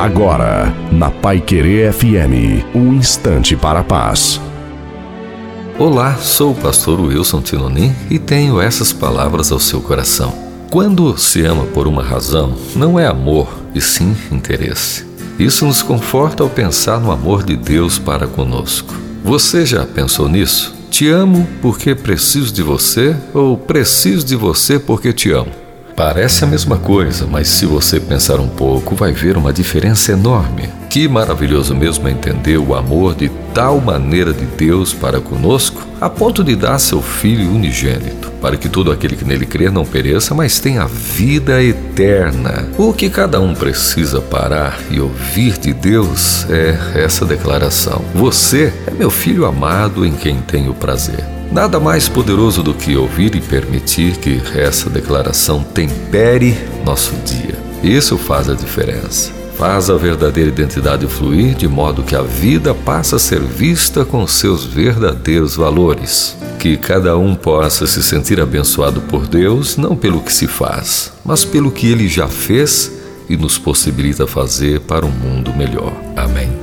Agora, na Pai Querer FM, um instante para a paz. Olá, sou o pastor Wilson Tinonim e tenho essas palavras ao seu coração. Quando se ama por uma razão, não é amor, e sim interesse. Isso nos conforta ao pensar no amor de Deus para conosco. Você já pensou nisso? Te amo porque preciso de você ou preciso de você porque te amo? Parece a mesma coisa, mas se você pensar um pouco, vai ver uma diferença enorme. Que maravilhoso mesmo é entender o amor de tal maneira de Deus para conosco, a ponto de dar seu Filho unigênito, para que todo aquele que nele crer não pereça, mas tenha vida eterna. O que cada um precisa parar e ouvir de Deus é essa declaração: Você é meu filho amado em quem tenho prazer. Nada mais poderoso do que ouvir e permitir que essa declaração tempere nosso dia. Isso faz a diferença. Faz a verdadeira identidade fluir de modo que a vida passa a ser vista com seus verdadeiros valores. Que cada um possa se sentir abençoado por Deus, não pelo que se faz, mas pelo que ele já fez e nos possibilita fazer para um mundo melhor. Amém.